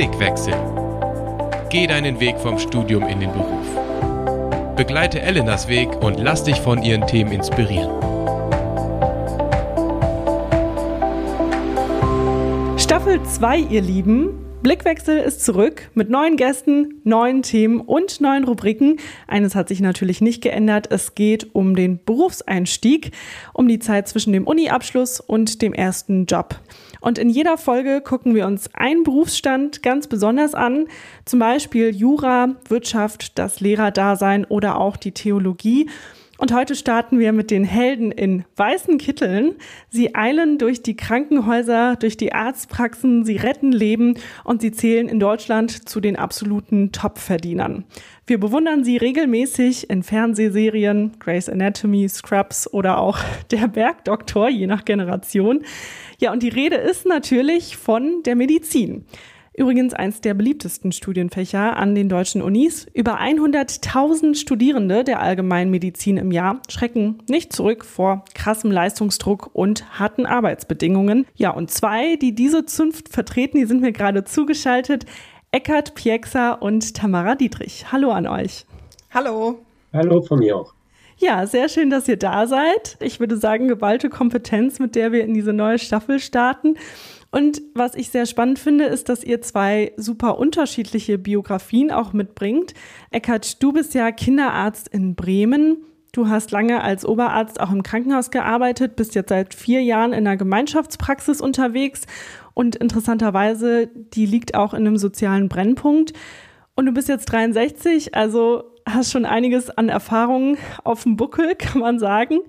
Blickwechsel. Geh deinen Weg vom Studium in den Beruf. Begleite Elenas Weg und lass dich von ihren Themen inspirieren. Staffel 2, ihr Lieben. Blickwechsel ist zurück mit neuen Gästen, neuen Themen und neuen Rubriken. Eines hat sich natürlich nicht geändert. Es geht um den Berufseinstieg, um die Zeit zwischen dem Uni-Abschluss und dem ersten Job. Und in jeder Folge gucken wir uns einen Berufsstand ganz besonders an, zum Beispiel Jura, Wirtschaft, das Lehrerdasein oder auch die Theologie. Und heute starten wir mit den Helden in weißen Kitteln. Sie eilen durch die Krankenhäuser, durch die Arztpraxen, sie retten Leben und sie zählen in Deutschland zu den absoluten Top-Verdienern. Wir bewundern sie regelmäßig in Fernsehserien, Grey's Anatomy, Scrubs oder auch Der Bergdoktor, je nach Generation. Ja, und die Rede ist natürlich von der Medizin. Übrigens eins der beliebtesten Studienfächer an den deutschen Unis. Über 100.000 Studierende der Allgemeinmedizin im Jahr schrecken nicht zurück vor krassem Leistungsdruck und harten Arbeitsbedingungen. Ja, und zwei, die diese Zunft vertreten, die sind mir gerade zugeschaltet. Eckhard Pieksa und Tamara Dietrich. Hallo an euch. Hallo. Hallo von mir auch. Ja, sehr schön, dass ihr da seid. Ich würde sagen, geballte Kompetenz, mit der wir in diese neue Staffel starten. Und was ich sehr spannend finde, ist, dass ihr zwei super unterschiedliche Biografien auch mitbringt. Eckart, du bist ja Kinderarzt in Bremen. Du hast lange als Oberarzt auch im Krankenhaus gearbeitet, bist jetzt seit vier Jahren in einer Gemeinschaftspraxis unterwegs und interessanterweise, die liegt auch in einem sozialen Brennpunkt. Und du bist jetzt 63, also hast schon einiges an Erfahrungen auf dem Buckel, kann man sagen.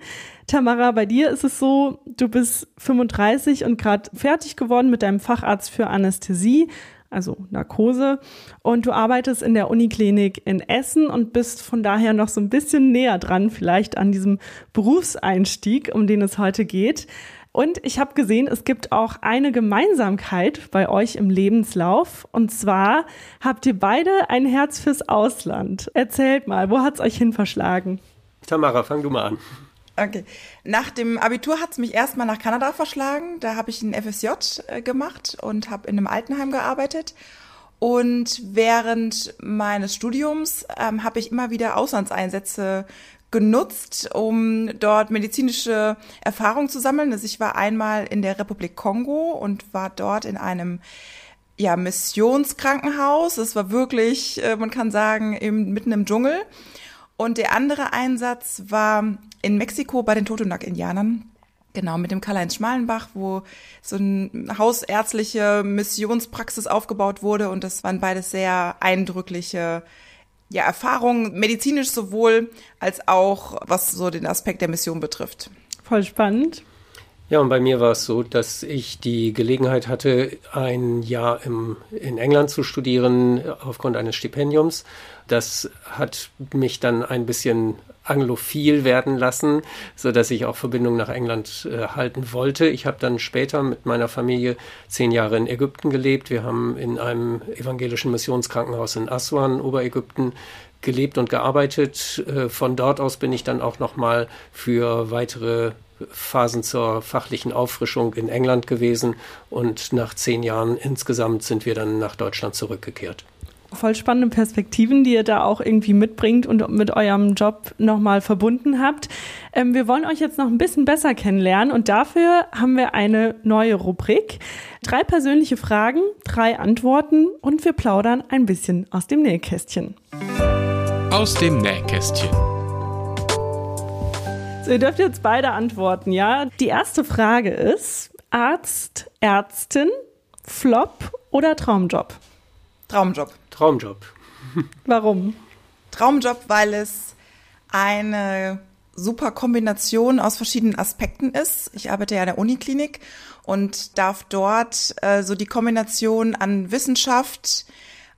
Tamara, bei dir ist es so, du bist 35 und gerade fertig geworden mit deinem Facharzt für Anästhesie, also Narkose, und du arbeitest in der Uniklinik in Essen und bist von daher noch so ein bisschen näher dran, vielleicht an diesem Berufseinstieg, um den es heute geht. Und ich habe gesehen, es gibt auch eine Gemeinsamkeit bei euch im Lebenslauf. Und zwar habt ihr beide ein Herz fürs Ausland. Erzählt mal, wo hat es euch hin verschlagen? Tamara, fang du mal an. Okay. Nach dem Abitur hat es mich erstmal nach Kanada verschlagen. Da habe ich ein FSJ äh, gemacht und habe in einem Altenheim gearbeitet. Und während meines Studiums ähm, habe ich immer wieder Auslandseinsätze genutzt, um dort medizinische Erfahrung zu sammeln. Also ich war einmal in der Republik Kongo und war dort in einem ja, Missionskrankenhaus. Es war wirklich, äh, man kann sagen, im, mitten im Dschungel. Und der andere Einsatz war in Mexiko bei den Totonac-Indianern. Genau, mit dem Karl-Heinz Schmalenbach, wo so eine hausärztliche Missionspraxis aufgebaut wurde. Und das waren beides sehr eindrückliche ja, Erfahrungen, medizinisch sowohl als auch was so den Aspekt der Mission betrifft. Voll spannend. Ja, und bei mir war es so, dass ich die Gelegenheit hatte, ein Jahr im, in England zu studieren aufgrund eines Stipendiums. Das hat mich dann ein bisschen anglophil werden lassen, so dass ich auch Verbindungen nach England äh, halten wollte. Ich habe dann später mit meiner Familie zehn Jahre in Ägypten gelebt. Wir haben in einem evangelischen Missionskrankenhaus in Aswan, Oberägypten, gelebt und gearbeitet. Äh, von dort aus bin ich dann auch noch mal für weitere Phasen zur fachlichen Auffrischung in England gewesen und nach zehn Jahren insgesamt sind wir dann nach Deutschland zurückgekehrt voll spannende Perspektiven, die ihr da auch irgendwie mitbringt und mit eurem Job nochmal verbunden habt. Ähm, wir wollen euch jetzt noch ein bisschen besser kennenlernen und dafür haben wir eine neue Rubrik. Drei persönliche Fragen, drei Antworten und wir plaudern ein bisschen aus dem Nähkästchen. Aus dem Nähkästchen. So, ihr dürft jetzt beide antworten, ja? Die erste Frage ist: Arzt, Ärztin, Flop oder Traumjob? Traumjob. Traumjob. Warum? Traumjob, weil es eine super Kombination aus verschiedenen Aspekten ist. Ich arbeite ja in der Uniklinik und darf dort äh, so die Kombination an Wissenschaft,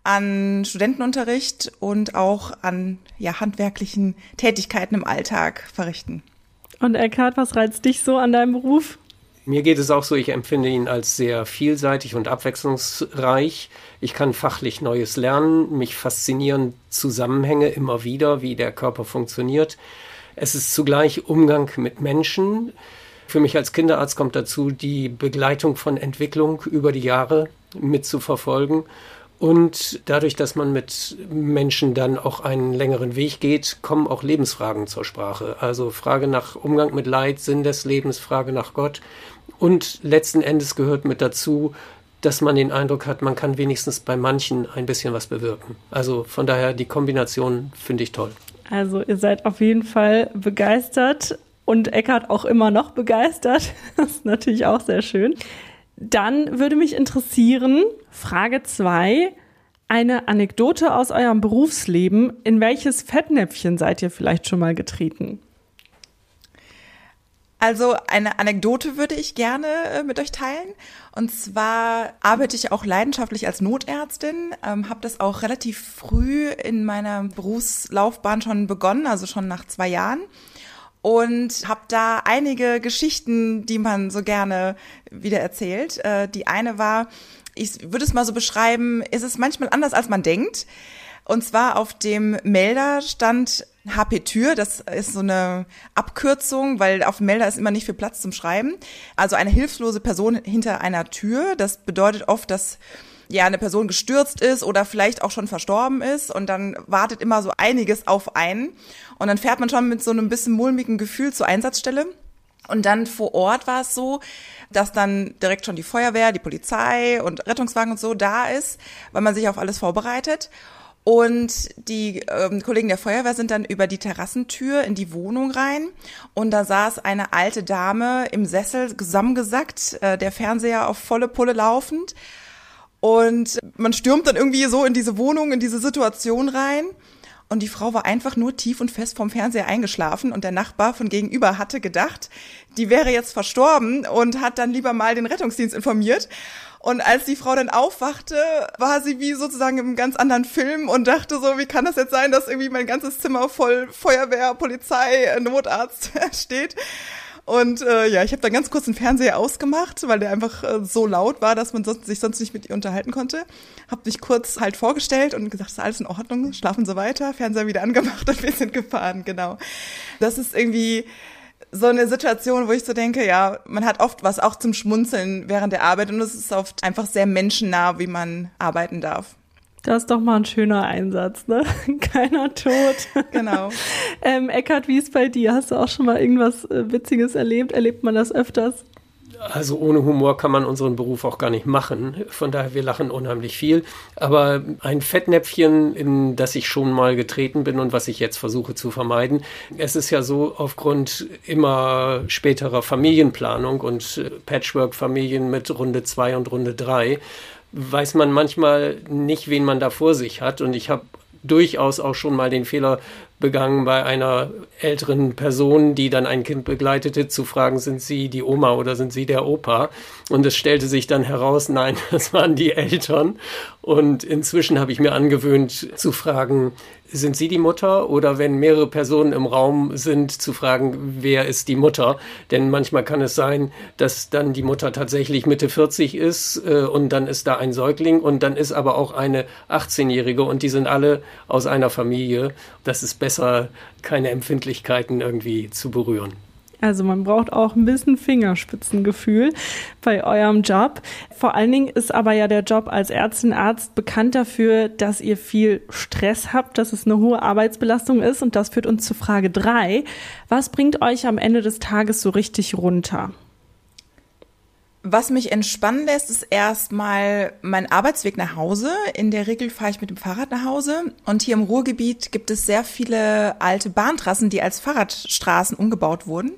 an Studentenunterricht und auch an ja, handwerklichen Tätigkeiten im Alltag verrichten. Und Eckhard, was reizt dich so an deinem Beruf? Mir geht es auch so, ich empfinde ihn als sehr vielseitig und abwechslungsreich. Ich kann fachlich Neues lernen, mich faszinieren Zusammenhänge immer wieder, wie der Körper funktioniert. Es ist zugleich Umgang mit Menschen. Für mich als Kinderarzt kommt dazu, die Begleitung von Entwicklung über die Jahre mitzuverfolgen. Und dadurch, dass man mit Menschen dann auch einen längeren Weg geht, kommen auch Lebensfragen zur Sprache. Also Frage nach Umgang mit Leid, Sinn des Lebens, Frage nach Gott. Und letzten Endes gehört mit dazu, dass man den Eindruck hat, man kann wenigstens bei manchen ein bisschen was bewirken. Also von daher die Kombination finde ich toll. Also ihr seid auf jeden Fall begeistert und Eckart auch immer noch begeistert. Das ist natürlich auch sehr schön. Dann würde mich interessieren, Frage 2, eine Anekdote aus eurem Berufsleben. In welches Fettnäpfchen seid ihr vielleicht schon mal getreten? Also eine Anekdote würde ich gerne äh, mit euch teilen. Und zwar arbeite ich auch leidenschaftlich als Notärztin, ähm, habe das auch relativ früh in meiner Berufslaufbahn schon begonnen, also schon nach zwei Jahren. Und habe da einige Geschichten, die man so gerne wieder erzählt. Äh, die eine war, ich würde es mal so beschreiben, ist es manchmal anders, als man denkt. Und zwar auf dem Melder stand HP Tür, das ist so eine Abkürzung, weil auf dem Melder ist immer nicht viel Platz zum Schreiben. Also eine hilflose Person hinter einer Tür. Das bedeutet oft, dass ja eine Person gestürzt ist oder vielleicht auch schon verstorben ist und dann wartet immer so einiges auf einen und dann fährt man schon mit so einem bisschen mulmigen Gefühl zur Einsatzstelle. Und dann vor Ort war es so, dass dann direkt schon die Feuerwehr, die Polizei und Rettungswagen und so da ist, weil man sich auf alles vorbereitet. Und die ähm, Kollegen der Feuerwehr sind dann über die Terrassentür in die Wohnung rein. Und da saß eine alte Dame im Sessel zusammengesackt, äh, der Fernseher auf volle Pulle laufend. Und man stürmt dann irgendwie so in diese Wohnung, in diese Situation rein. Und die Frau war einfach nur tief und fest vom Fernseher eingeschlafen und der Nachbar von gegenüber hatte gedacht, die wäre jetzt verstorben und hat dann lieber mal den Rettungsdienst informiert. Und als die Frau dann aufwachte, war sie wie sozusagen im ganz anderen Film und dachte so, wie kann das jetzt sein, dass irgendwie mein ganzes Zimmer voll Feuerwehr, Polizei, Notarzt steht. Und äh, ja, ich habe dann ganz kurz den Fernseher ausgemacht, weil der einfach äh, so laut war, dass man sonst, sich sonst nicht mit ihr unterhalten konnte. Hab mich kurz halt vorgestellt und gesagt, ist alles in Ordnung, schlafen Sie weiter, Fernseher wieder angemacht und wir sind gefahren, genau. Das ist irgendwie so eine Situation, wo ich so denke, ja, man hat oft was auch zum Schmunzeln während der Arbeit und es ist oft einfach sehr menschennah, wie man arbeiten darf. Das ist doch mal ein schöner Einsatz, ne? Keiner tot. Genau. ähm, Eckart, wie ist bei dir? Hast du auch schon mal irgendwas äh, Witziges erlebt? Erlebt man das öfters? Also ohne Humor kann man unseren Beruf auch gar nicht machen. Von daher, wir lachen unheimlich viel. Aber ein Fettnäpfchen, in das ich schon mal getreten bin und was ich jetzt versuche zu vermeiden. Es ist ja so, aufgrund immer späterer Familienplanung und äh, Patchwork-Familien mit Runde zwei und Runde drei weiß man manchmal nicht, wen man da vor sich hat. Und ich habe durchaus auch schon mal den Fehler begangen, bei einer älteren Person, die dann ein Kind begleitete, zu fragen, sind Sie die Oma oder sind Sie der Opa? Und es stellte sich dann heraus, nein, das waren die Eltern. Und inzwischen habe ich mir angewöhnt zu fragen, sind Sie die Mutter? Oder wenn mehrere Personen im Raum sind, zu fragen, wer ist die Mutter? Denn manchmal kann es sein, dass dann die Mutter tatsächlich Mitte 40 ist äh, und dann ist da ein Säugling und dann ist aber auch eine 18-Jährige und die sind alle aus einer Familie. Das ist besser, keine Empfindlichkeiten irgendwie zu berühren. Also man braucht auch ein bisschen Fingerspitzengefühl bei eurem Job. Vor allen Dingen ist aber ja der Job als Ärztin, Arzt bekannt dafür, dass ihr viel Stress habt, dass es eine hohe Arbeitsbelastung ist. Und das führt uns zu Frage drei: Was bringt euch am Ende des Tages so richtig runter? Was mich entspannen lässt, ist erstmal mein Arbeitsweg nach Hause. In der Regel fahre ich mit dem Fahrrad nach Hause. Und hier im Ruhrgebiet gibt es sehr viele alte Bahntrassen, die als Fahrradstraßen umgebaut wurden.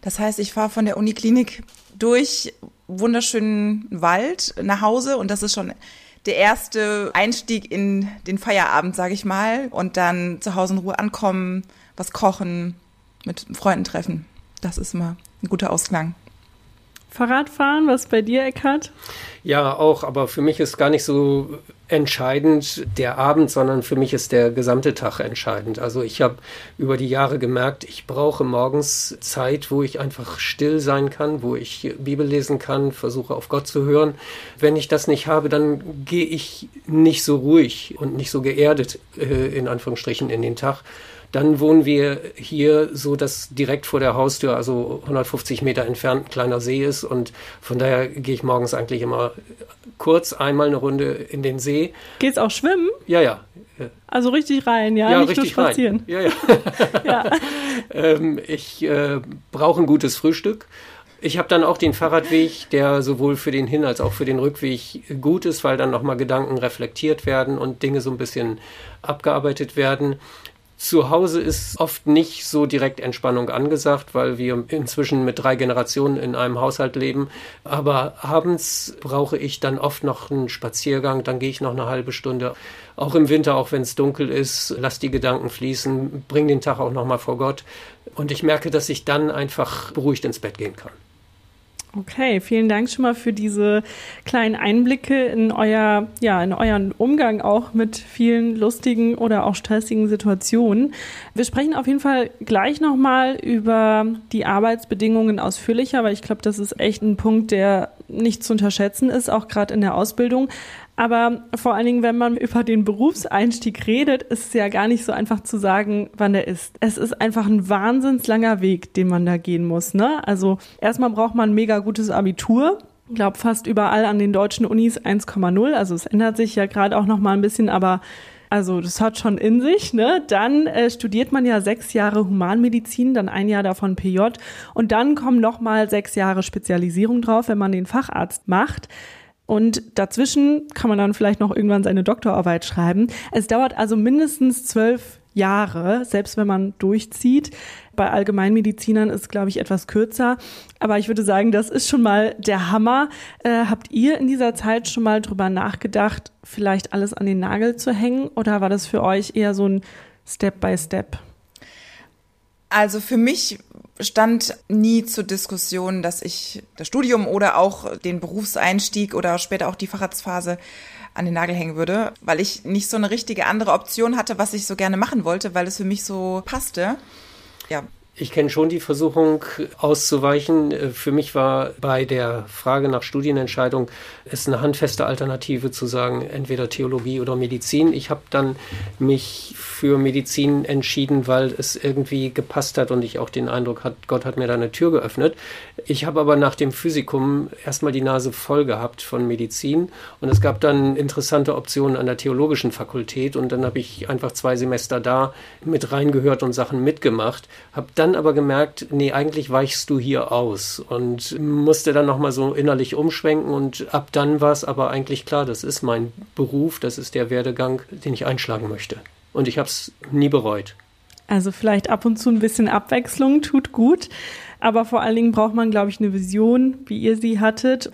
Das heißt, ich fahre von der Uniklinik durch wunderschönen Wald nach Hause und das ist schon der erste Einstieg in den Feierabend, sage ich mal. Und dann zu Hause in Ruhe ankommen, was kochen, mit Freunden treffen. Das ist immer ein guter Ausklang. Fahrradfahren, was bei dir, Eckhard? Ja, auch, aber für mich ist gar nicht so entscheidend der Abend, sondern für mich ist der gesamte Tag entscheidend. Also ich habe über die Jahre gemerkt, ich brauche morgens Zeit, wo ich einfach still sein kann, wo ich Bibel lesen kann, versuche auf Gott zu hören. Wenn ich das nicht habe, dann gehe ich nicht so ruhig und nicht so geerdet äh, in Anführungsstrichen in den Tag. Dann wohnen wir hier so, dass direkt vor der Haustür, also 150 Meter entfernt, ein kleiner See ist. Und von daher gehe ich morgens eigentlich immer kurz einmal eine Runde in den See. Geht's auch schwimmen? Ja, ja. Also richtig rein, ja, ja nicht richtig nur spazieren. Rein. Ja, ja. ja. ähm, ich äh, brauche ein gutes Frühstück. Ich habe dann auch den Fahrradweg, der sowohl für den Hin- als auch für den Rückweg gut ist, weil dann nochmal Gedanken reflektiert werden und Dinge so ein bisschen abgearbeitet werden. Zu Hause ist oft nicht so direkt Entspannung angesagt, weil wir inzwischen mit drei Generationen in einem Haushalt leben. Aber abends brauche ich dann oft noch einen Spaziergang, dann gehe ich noch eine halbe Stunde. Auch im Winter, auch wenn es dunkel ist, lass die Gedanken fließen, bring den Tag auch nochmal vor Gott. Und ich merke, dass ich dann einfach beruhigt ins Bett gehen kann. Okay, vielen Dank schon mal für diese kleinen Einblicke in euer, ja, in euren Umgang auch mit vielen lustigen oder auch stressigen Situationen. Wir sprechen auf jeden Fall gleich nochmal über die Arbeitsbedingungen ausführlicher, weil ich glaube, das ist echt ein Punkt, der nicht zu unterschätzen ist, auch gerade in der Ausbildung. Aber vor allen Dingen, wenn man über den Berufseinstieg redet, ist es ja gar nicht so einfach zu sagen, wann der ist. Es ist einfach ein wahnsinnslanger Weg, den man da gehen muss. Ne? Also erstmal braucht man ein mega gutes Abitur. Ich glaube fast überall an den deutschen Unis 1,0. Also es ändert sich ja gerade auch noch mal ein bisschen, aber also das hat schon in sich. Ne? Dann äh, studiert man ja sechs Jahre Humanmedizin, dann ein Jahr davon PJ und dann kommen noch mal sechs Jahre Spezialisierung drauf, wenn man den Facharzt macht. Und dazwischen kann man dann vielleicht noch irgendwann seine Doktorarbeit schreiben. Es dauert also mindestens zwölf Jahre, selbst wenn man durchzieht. Bei Allgemeinmedizinern ist, glaube ich, etwas kürzer. Aber ich würde sagen, das ist schon mal der Hammer. Äh, habt ihr in dieser Zeit schon mal drüber nachgedacht, vielleicht alles an den Nagel zu hängen? Oder war das für euch eher so ein Step by Step? Also für mich stand nie zur Diskussion, dass ich das Studium oder auch den Berufseinstieg oder später auch die Facharztphase an den Nagel hängen würde, weil ich nicht so eine richtige andere Option hatte, was ich so gerne machen wollte, weil es für mich so passte. Ja, ich kenne schon die Versuchung auszuweichen. Für mich war bei der Frage nach Studienentscheidung es eine handfeste Alternative zu sagen, entweder Theologie oder Medizin. Ich habe dann mich für Medizin entschieden, weil es irgendwie gepasst hat und ich auch den Eindruck hatte, Gott hat mir da eine Tür geöffnet. Ich habe aber nach dem Physikum erstmal die Nase voll gehabt von Medizin und es gab dann interessante Optionen an der theologischen Fakultät und dann habe ich einfach zwei Semester da mit reingehört und Sachen mitgemacht, habe dann dann aber gemerkt, nee, eigentlich weichst du hier aus und musste dann nochmal so innerlich umschwenken und ab dann war es aber eigentlich klar, das ist mein Beruf, das ist der Werdegang, den ich einschlagen möchte. Und ich habe es nie bereut. Also vielleicht ab und zu ein bisschen Abwechslung tut gut, aber vor allen Dingen braucht man, glaube ich, eine Vision, wie ihr sie hattet.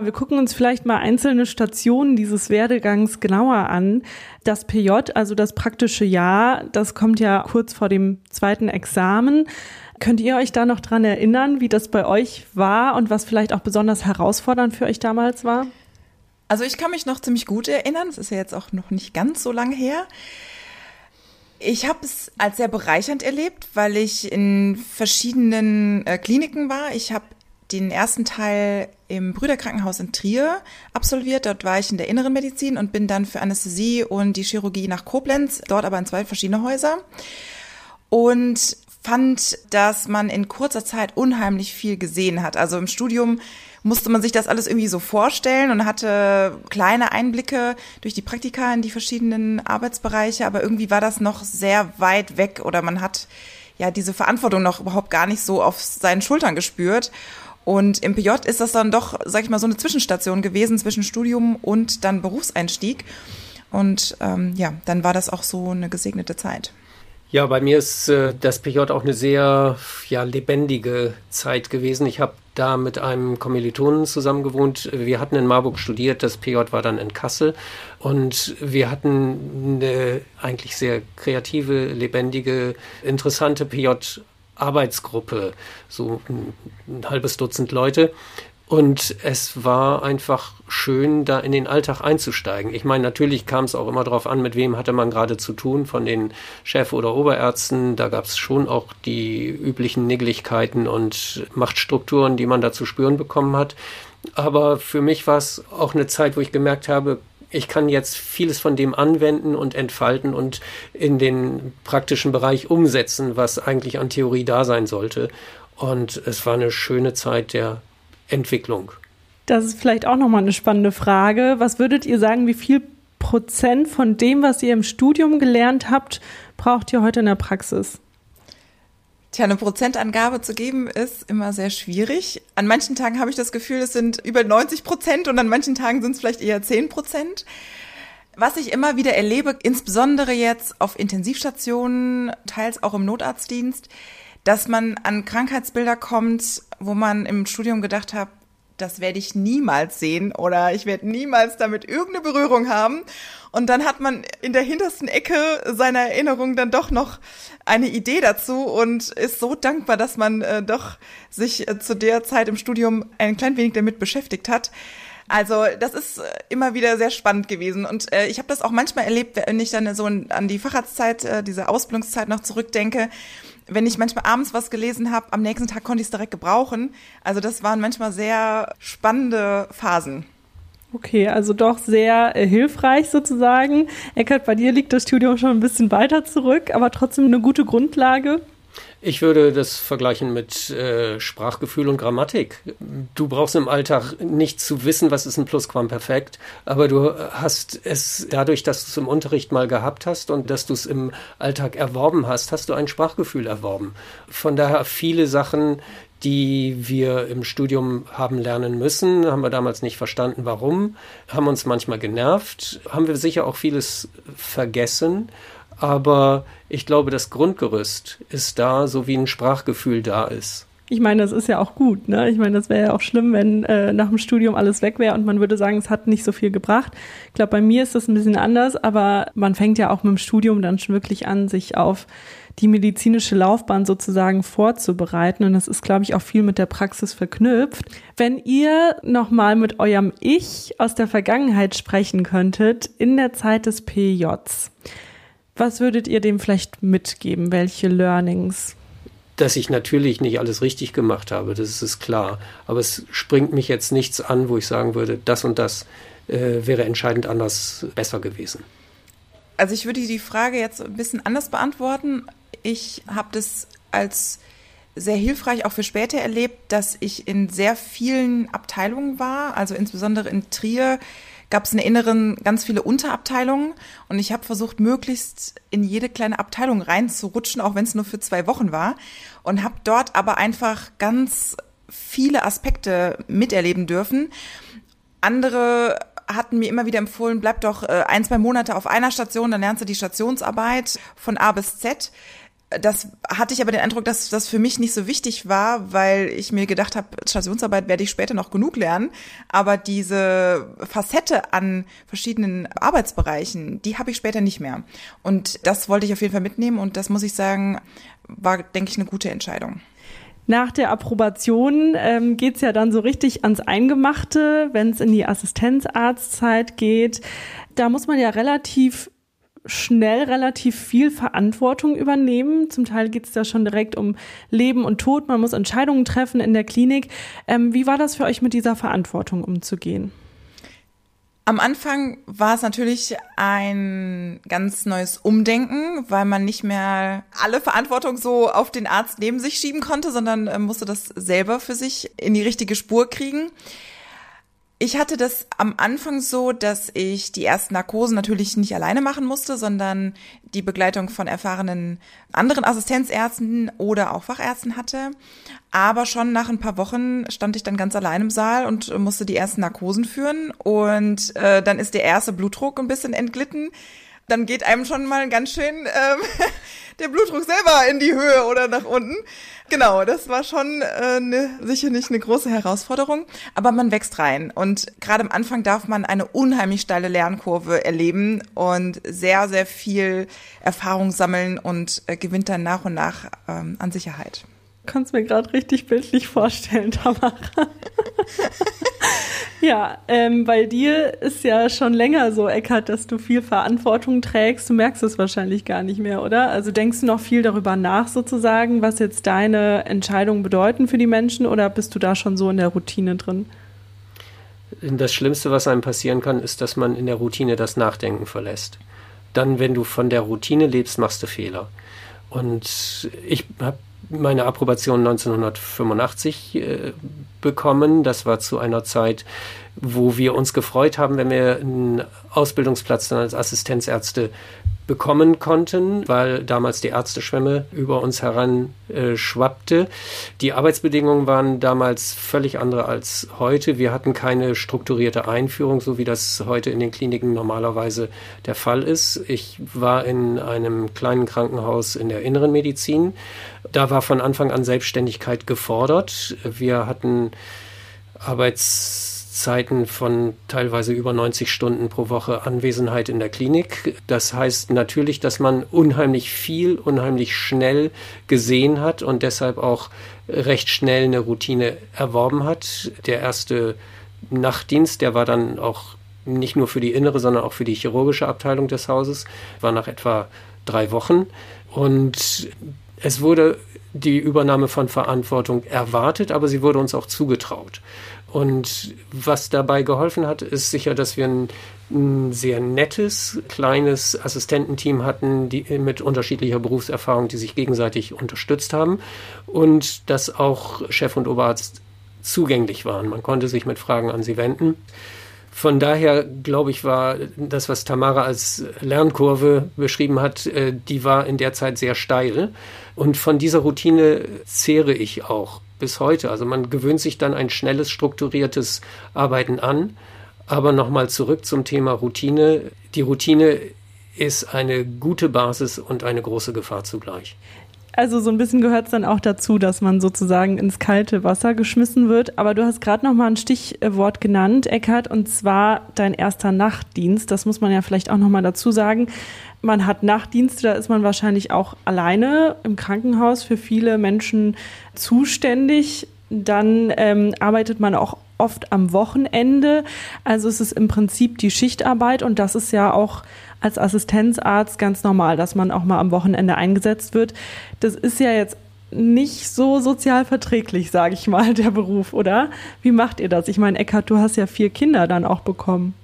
Wir gucken uns vielleicht mal einzelne Stationen dieses Werdegangs genauer an. Das PJ, also das praktische Jahr, das kommt ja kurz vor dem zweiten Examen. Könnt ihr euch da noch dran erinnern, wie das bei euch war und was vielleicht auch besonders herausfordernd für euch damals war? Also ich kann mich noch ziemlich gut erinnern. Es ist ja jetzt auch noch nicht ganz so lange her. Ich habe es als sehr bereichernd erlebt, weil ich in verschiedenen äh, Kliniken war. Ich habe den ersten Teil im Brüderkrankenhaus in Trier absolviert. Dort war ich in der inneren Medizin und bin dann für Anästhesie und die Chirurgie nach Koblenz, dort aber in zwei verschiedene Häuser. Und fand, dass man in kurzer Zeit unheimlich viel gesehen hat. Also im Studium musste man sich das alles irgendwie so vorstellen und hatte kleine Einblicke durch die Praktika in die verschiedenen Arbeitsbereiche, aber irgendwie war das noch sehr weit weg oder man hat ja diese Verantwortung noch überhaupt gar nicht so auf seinen Schultern gespürt. Und im PJ ist das dann doch, sag ich mal, so eine Zwischenstation gewesen zwischen Studium und dann Berufseinstieg. Und ähm, ja, dann war das auch so eine gesegnete Zeit. Ja, bei mir ist äh, das PJ auch eine sehr ja, lebendige Zeit gewesen. Ich habe da mit einem Kommilitonen zusammen gewohnt. Wir hatten in Marburg studiert, das PJ war dann in Kassel und wir hatten eine eigentlich sehr kreative, lebendige, interessante PJ Arbeitsgruppe, so ein, ein halbes Dutzend Leute. Und es war einfach schön, da in den Alltag einzusteigen. Ich meine, natürlich kam es auch immer darauf an, mit wem hatte man gerade zu tun, von den Chef- oder Oberärzten. Da gab es schon auch die üblichen Niggeligkeiten und Machtstrukturen, die man da zu spüren bekommen hat. Aber für mich war es auch eine Zeit, wo ich gemerkt habe, ich kann jetzt vieles von dem anwenden und entfalten und in den praktischen Bereich umsetzen, was eigentlich an Theorie da sein sollte. Und es war eine schöne Zeit der Entwicklung. Das ist vielleicht auch nochmal eine spannende Frage. Was würdet ihr sagen, wie viel Prozent von dem, was ihr im Studium gelernt habt, braucht ihr heute in der Praxis? Tja, eine Prozentangabe zu geben ist immer sehr schwierig. An manchen Tagen habe ich das Gefühl, es sind über 90 Prozent und an manchen Tagen sind es vielleicht eher 10 Prozent. Was ich immer wieder erlebe, insbesondere jetzt auf Intensivstationen, teils auch im Notarztdienst, dass man an Krankheitsbilder kommt, wo man im Studium gedacht hat, das werde ich niemals sehen oder ich werde niemals damit irgendeine Berührung haben. Und dann hat man in der hintersten Ecke seiner Erinnerung dann doch noch eine Idee dazu und ist so dankbar, dass man äh, doch sich äh, zu der Zeit im Studium ein klein wenig damit beschäftigt hat. Also das ist äh, immer wieder sehr spannend gewesen und äh, ich habe das auch manchmal erlebt, wenn ich dann so an die Facharztzeit, äh, diese Ausbildungszeit noch zurückdenke, wenn ich manchmal abends was gelesen habe, am nächsten Tag konnte ich es direkt gebrauchen. Also das waren manchmal sehr spannende Phasen. Okay, also doch sehr äh, hilfreich sozusagen. Eckert, bei dir liegt das Studium schon ein bisschen weiter zurück, aber trotzdem eine gute Grundlage. Ich würde das vergleichen mit äh, Sprachgefühl und Grammatik. Du brauchst im Alltag nicht zu wissen, was ist ein Plusquamperfekt, aber du hast es dadurch, dass du es im Unterricht mal gehabt hast und dass du es im Alltag erworben hast, hast du ein Sprachgefühl erworben. Von daher viele Sachen, die wir im Studium haben lernen müssen, haben wir damals nicht verstanden, warum, haben uns manchmal genervt, haben wir sicher auch vieles vergessen aber ich glaube, das Grundgerüst ist da, so wie ein Sprachgefühl da ist. Ich meine, das ist ja auch gut. Ne? Ich meine, das wäre ja auch schlimm, wenn äh, nach dem Studium alles weg wäre und man würde sagen, es hat nicht so viel gebracht. Ich glaube, bei mir ist das ein bisschen anders, aber man fängt ja auch mit dem Studium dann schon wirklich an, sich auf die medizinische Laufbahn sozusagen vorzubereiten. Und das ist, glaube ich, auch viel mit der Praxis verknüpft. Wenn ihr nochmal mit eurem Ich aus der Vergangenheit sprechen könntet in der Zeit des PJs, was würdet ihr dem vielleicht mitgeben? Welche Learnings? Dass ich natürlich nicht alles richtig gemacht habe, das ist klar. Aber es springt mich jetzt nichts an, wo ich sagen würde, das und das äh, wäre entscheidend anders besser gewesen. Also ich würde die Frage jetzt ein bisschen anders beantworten. Ich habe das als sehr hilfreich auch für später erlebt, dass ich in sehr vielen Abteilungen war, also insbesondere in Trier gab es in der Inneren ganz viele Unterabteilungen und ich habe versucht, möglichst in jede kleine Abteilung reinzurutschen, auch wenn es nur für zwei Wochen war und habe dort aber einfach ganz viele Aspekte miterleben dürfen. Andere hatten mir immer wieder empfohlen, bleib doch äh, ein, zwei Monate auf einer Station, dann lernst du die Stationsarbeit von A bis Z das hatte ich aber den Eindruck, dass das für mich nicht so wichtig war, weil ich mir gedacht habe, Stationsarbeit werde ich später noch genug lernen. Aber diese Facette an verschiedenen Arbeitsbereichen, die habe ich später nicht mehr. Und das wollte ich auf jeden Fall mitnehmen und das muss ich sagen, war, denke ich, eine gute Entscheidung. Nach der Approbation ähm, geht's ja dann so richtig ans Eingemachte, wenn es in die Assistenzarztzeit geht. Da muss man ja relativ schnell relativ viel Verantwortung übernehmen. Zum Teil geht es da schon direkt um Leben und Tod. Man muss Entscheidungen treffen in der Klinik. Ähm, wie war das für euch mit dieser Verantwortung umzugehen? Am Anfang war es natürlich ein ganz neues Umdenken, weil man nicht mehr alle Verantwortung so auf den Arzt neben sich schieben konnte, sondern äh, musste das selber für sich in die richtige Spur kriegen. Ich hatte das am Anfang so, dass ich die ersten Narkosen natürlich nicht alleine machen musste, sondern die Begleitung von erfahrenen anderen Assistenzärzten oder auch Fachärzten hatte. Aber schon nach ein paar Wochen stand ich dann ganz allein im Saal und musste die ersten Narkosen führen. Und äh, dann ist der erste Blutdruck ein bisschen entglitten. Dann geht einem schon mal ganz schön ähm, der Blutdruck selber in die Höhe oder nach unten. Genau, das war schon äh, ne, sicherlich eine große Herausforderung, aber man wächst rein und gerade am Anfang darf man eine unheimlich steile Lernkurve erleben und sehr, sehr viel Erfahrung sammeln und äh, gewinnt dann nach und nach ähm, an Sicherheit kann es mir gerade richtig bildlich vorstellen, Tamara. ja, ähm, bei dir ist ja schon länger so, Eckart, dass du viel Verantwortung trägst. Du merkst es wahrscheinlich gar nicht mehr, oder? Also denkst du noch viel darüber nach, sozusagen, was jetzt deine Entscheidungen bedeuten für die Menschen, oder bist du da schon so in der Routine drin? Das Schlimmste, was einem passieren kann, ist, dass man in der Routine das Nachdenken verlässt. Dann, wenn du von der Routine lebst, machst du Fehler. Und ich habe meine Approbation 1985 äh, bekommen. Das war zu einer Zeit, wo wir uns gefreut haben, wenn wir einen Ausbildungsplatz dann als Assistenzärzte bekommen konnten, weil damals die Ärzteschwemme über uns heran äh. Die Arbeitsbedingungen waren damals völlig andere als heute. Wir hatten keine strukturierte Einführung, so wie das heute in den Kliniken normalerweise der Fall ist. Ich war in einem kleinen Krankenhaus in der inneren Medizin. Da war von Anfang an Selbstständigkeit gefordert. Wir hatten Arbeits Zeiten von teilweise über 90 Stunden pro Woche Anwesenheit in der Klinik. Das heißt natürlich, dass man unheimlich viel, unheimlich schnell gesehen hat und deshalb auch recht schnell eine Routine erworben hat. Der erste Nachtdienst, der war dann auch nicht nur für die innere, sondern auch für die chirurgische Abteilung des Hauses, war nach etwa drei Wochen. Und es wurde die Übernahme von Verantwortung erwartet, aber sie wurde uns auch zugetraut. Und was dabei geholfen hat, ist sicher, dass wir ein, ein sehr nettes, kleines Assistententeam hatten, die mit unterschiedlicher Berufserfahrung, die sich gegenseitig unterstützt haben und dass auch Chef und Oberarzt zugänglich waren. Man konnte sich mit Fragen an sie wenden. Von daher, glaube ich, war das, was Tamara als Lernkurve beschrieben hat, äh, die war in der Zeit sehr steil. Und von dieser Routine zehre ich auch bis heute. Also man gewöhnt sich dann ein schnelles, strukturiertes Arbeiten an. Aber nochmal zurück zum Thema Routine. Die Routine ist eine gute Basis und eine große Gefahr zugleich. Also so ein bisschen gehört es dann auch dazu, dass man sozusagen ins kalte Wasser geschmissen wird. Aber du hast gerade noch mal ein Stichwort genannt, Eckhard, und zwar dein erster Nachtdienst. Das muss man ja vielleicht auch noch mal dazu sagen. Man hat Nachtdienste, da ist man wahrscheinlich auch alleine im Krankenhaus für viele Menschen zuständig. Dann ähm, arbeitet man auch oft am Wochenende. Also es ist im Prinzip die Schichtarbeit und das ist ja auch als Assistenzarzt ganz normal, dass man auch mal am Wochenende eingesetzt wird. Das ist ja jetzt nicht so sozial verträglich, sage ich mal, der Beruf, oder? Wie macht ihr das? Ich meine, Eckhard, du hast ja vier Kinder dann auch bekommen.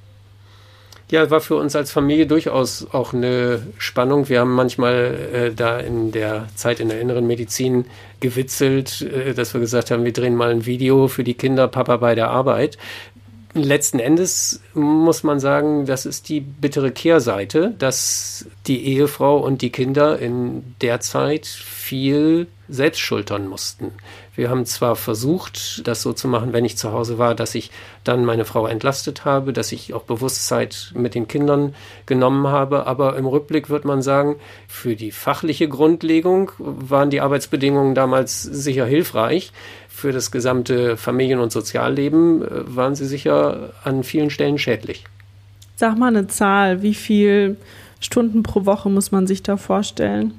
Ja, war für uns als Familie durchaus auch eine Spannung. Wir haben manchmal äh, da in der Zeit in der inneren Medizin gewitzelt, äh, dass wir gesagt haben, wir drehen mal ein Video für die Kinder, Papa bei der Arbeit. Letzten Endes muss man sagen, das ist die bittere Kehrseite, dass die Ehefrau und die Kinder in der Zeit viel selbst schultern mussten. Wir haben zwar versucht, das so zu machen, wenn ich zu Hause war, dass ich dann meine Frau entlastet habe, dass ich auch Bewusstsein mit den Kindern genommen habe, aber im Rückblick wird man sagen, für die fachliche Grundlegung waren die Arbeitsbedingungen damals sicher hilfreich. Für das gesamte Familien- und Sozialleben äh, waren sie sicher an vielen Stellen schädlich. Sag mal eine Zahl, wie viel Stunden pro Woche muss man sich da vorstellen?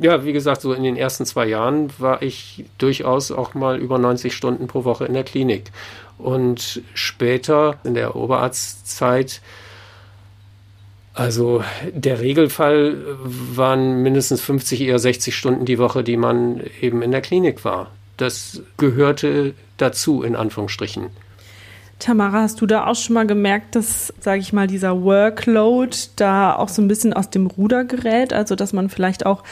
ja, wie gesagt, so in den ersten zwei Jahren war ich durchaus auch mal über 90 Stunden pro Woche in der Klinik. Und später in der Oberarztzeit, also der Regelfall waren mindestens 50, eher 60 Stunden die Woche, die man eben in der Klinik war. Das gehörte dazu, in Anführungsstrichen. Tamara, hast du da auch schon mal gemerkt, dass, sage ich mal, dieser Workload da auch so ein bisschen aus dem Ruder gerät? Also, dass man vielleicht auch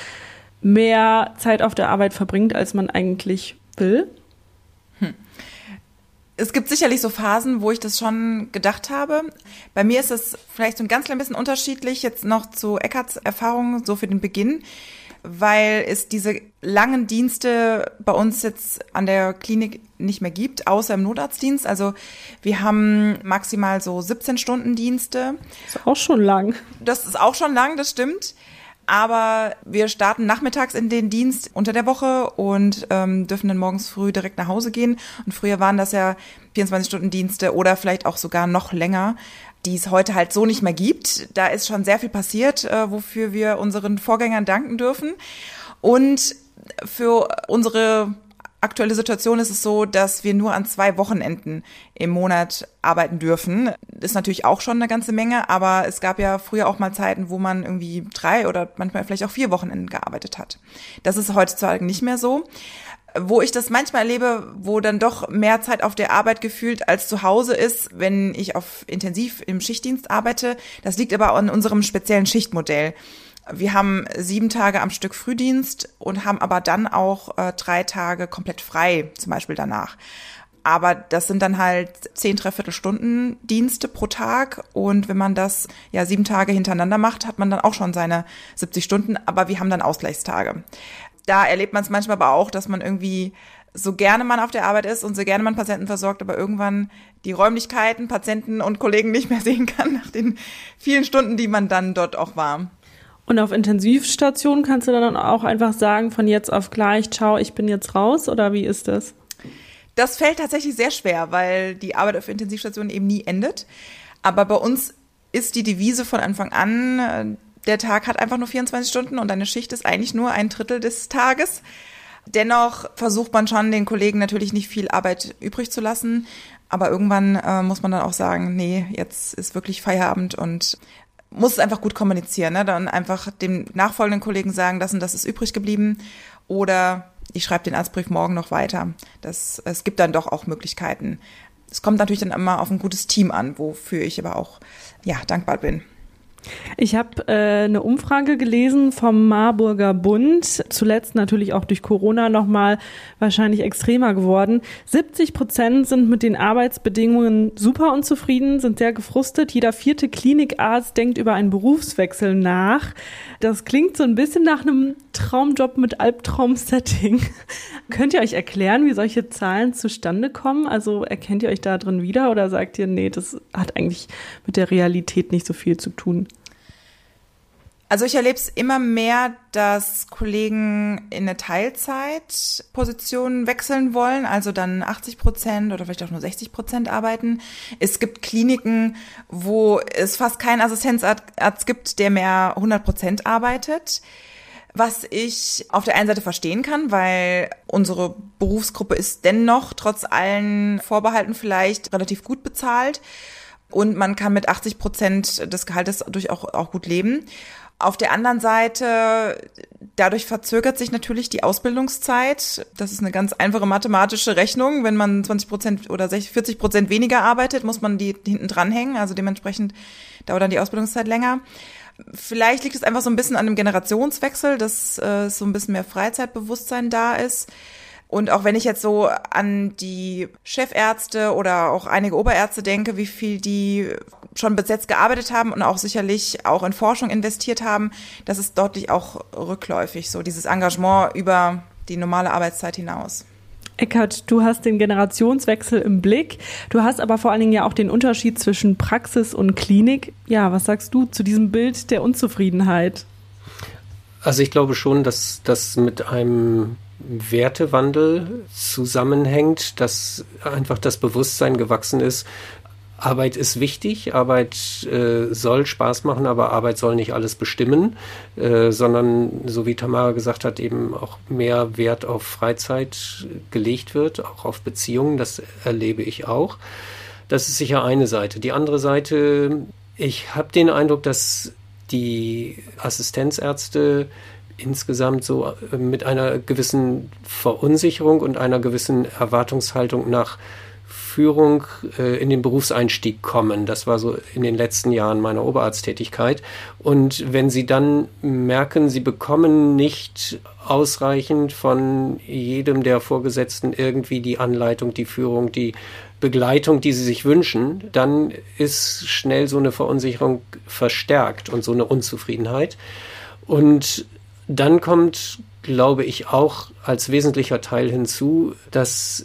mehr Zeit auf der Arbeit verbringt, als man eigentlich will? Hm. Es gibt sicherlich so Phasen, wo ich das schon gedacht habe. Bei mir ist es vielleicht so ein ganz klein bisschen unterschiedlich, jetzt noch zu Eckarts Erfahrungen, so für den Beginn, weil es diese langen Dienste bei uns jetzt an der Klinik nicht mehr gibt, außer im Notarztdienst. Also wir haben maximal so 17 Stunden Dienste. Das ist auch schon lang. Das ist auch schon lang, das stimmt. Aber wir starten nachmittags in den Dienst unter der Woche und ähm, dürfen dann morgens früh direkt nach Hause gehen. Und früher waren das ja 24-Stunden-Dienste oder vielleicht auch sogar noch länger, die es heute halt so nicht mehr gibt. Da ist schon sehr viel passiert, äh, wofür wir unseren Vorgängern danken dürfen. Und für unsere aktuelle Situation ist es so, dass wir nur an zwei Wochenenden im Monat arbeiten dürfen. Ist natürlich auch schon eine ganze Menge, aber es gab ja früher auch mal Zeiten, wo man irgendwie drei oder manchmal vielleicht auch vier Wochenenden gearbeitet hat. Das ist heutzutage nicht mehr so. Wo ich das manchmal erlebe, wo dann doch mehr Zeit auf der Arbeit gefühlt als zu Hause ist, wenn ich auf intensiv im Schichtdienst arbeite. Das liegt aber an unserem speziellen Schichtmodell. Wir haben sieben Tage am Stück Frühdienst und haben aber dann auch äh, drei Tage komplett frei, zum Beispiel danach. Aber das sind dann halt zehn, dreiviertel Stunden Dienste pro Tag. Und wenn man das ja sieben Tage hintereinander macht, hat man dann auch schon seine 70 Stunden. Aber wir haben dann Ausgleichstage. Da erlebt man es manchmal aber auch, dass man irgendwie so gerne man auf der Arbeit ist und so gerne man Patienten versorgt, aber irgendwann die Räumlichkeiten, Patienten und Kollegen nicht mehr sehen kann nach den vielen Stunden, die man dann dort auch war. Und auf Intensivstationen kannst du dann auch einfach sagen, von jetzt auf gleich, ciao, ich bin jetzt raus oder wie ist das? Das fällt tatsächlich sehr schwer, weil die Arbeit auf Intensivstationen eben nie endet. Aber bei uns ist die Devise von Anfang an, äh, der Tag hat einfach nur 24 Stunden und deine Schicht ist eigentlich nur ein Drittel des Tages. Dennoch versucht man schon, den Kollegen natürlich nicht viel Arbeit übrig zu lassen. Aber irgendwann äh, muss man dann auch sagen, nee, jetzt ist wirklich Feierabend und muss es einfach gut kommunizieren. Ne? Dann einfach dem nachfolgenden Kollegen sagen, das und das ist übrig geblieben. Oder ich schreibe den Arztbrief morgen noch weiter. Das, es gibt dann doch auch Möglichkeiten. Es kommt natürlich dann immer auf ein gutes Team an, wofür ich aber auch ja, dankbar bin. Ich habe äh, eine Umfrage gelesen vom Marburger Bund, zuletzt natürlich auch durch Corona nochmal wahrscheinlich extremer geworden. 70 Prozent sind mit den Arbeitsbedingungen super unzufrieden, sind sehr gefrustet. Jeder vierte Klinikarzt denkt über einen Berufswechsel nach. Das klingt so ein bisschen nach einem Traumjob mit Albtraum-Setting. Könnt ihr euch erklären, wie solche Zahlen zustande kommen? Also erkennt ihr euch da drin wieder oder sagt ihr, nee, das hat eigentlich mit der Realität nicht so viel zu tun? Also ich erlebe es immer mehr, dass Kollegen in eine Teilzeitposition wechseln wollen, also dann 80 Prozent oder vielleicht auch nur 60 Prozent arbeiten. Es gibt Kliniken, wo es fast keinen Assistenzarzt gibt, der mehr 100 Prozent arbeitet. Was ich auf der einen Seite verstehen kann, weil unsere Berufsgruppe ist dennoch trotz allen Vorbehalten vielleicht relativ gut bezahlt und man kann mit 80 Prozent des Gehaltes durch auch, auch gut leben. Auf der anderen Seite, dadurch verzögert sich natürlich die Ausbildungszeit. Das ist eine ganz einfache mathematische Rechnung. Wenn man 20 Prozent oder 40 Prozent weniger arbeitet, muss man die hinten dranhängen. Also dementsprechend dauert dann die Ausbildungszeit länger. Vielleicht liegt es einfach so ein bisschen an dem Generationswechsel, dass äh, so ein bisschen mehr Freizeitbewusstsein da ist. Und auch wenn ich jetzt so an die Chefärzte oder auch einige Oberärzte denke, wie viel die schon besetzt gearbeitet haben und auch sicherlich auch in Forschung investiert haben, das ist deutlich auch rückläufig, so dieses Engagement über die normale Arbeitszeit hinaus. Eckert, du hast den Generationswechsel im Blick. Du hast aber vor allen Dingen ja auch den Unterschied zwischen Praxis und Klinik. Ja, was sagst du zu diesem Bild der Unzufriedenheit? Also ich glaube schon, dass das mit einem Wertewandel zusammenhängt, dass einfach das Bewusstsein gewachsen ist. Arbeit ist wichtig, Arbeit äh, soll Spaß machen, aber Arbeit soll nicht alles bestimmen, äh, sondern, so wie Tamara gesagt hat, eben auch mehr Wert auf Freizeit gelegt wird, auch auf Beziehungen, das erlebe ich auch. Das ist sicher eine Seite. Die andere Seite, ich habe den Eindruck, dass die Assistenzärzte insgesamt so äh, mit einer gewissen Verunsicherung und einer gewissen Erwartungshaltung nach Führung äh, in den Berufseinstieg kommen. Das war so in den letzten Jahren meiner Oberarzttätigkeit. Und wenn Sie dann merken, Sie bekommen nicht ausreichend von jedem der Vorgesetzten irgendwie die Anleitung, die Führung, die Begleitung, die sie sich wünschen, dann ist schnell so eine Verunsicherung verstärkt und so eine Unzufriedenheit. Und dann kommt, glaube ich, auch als wesentlicher Teil hinzu, dass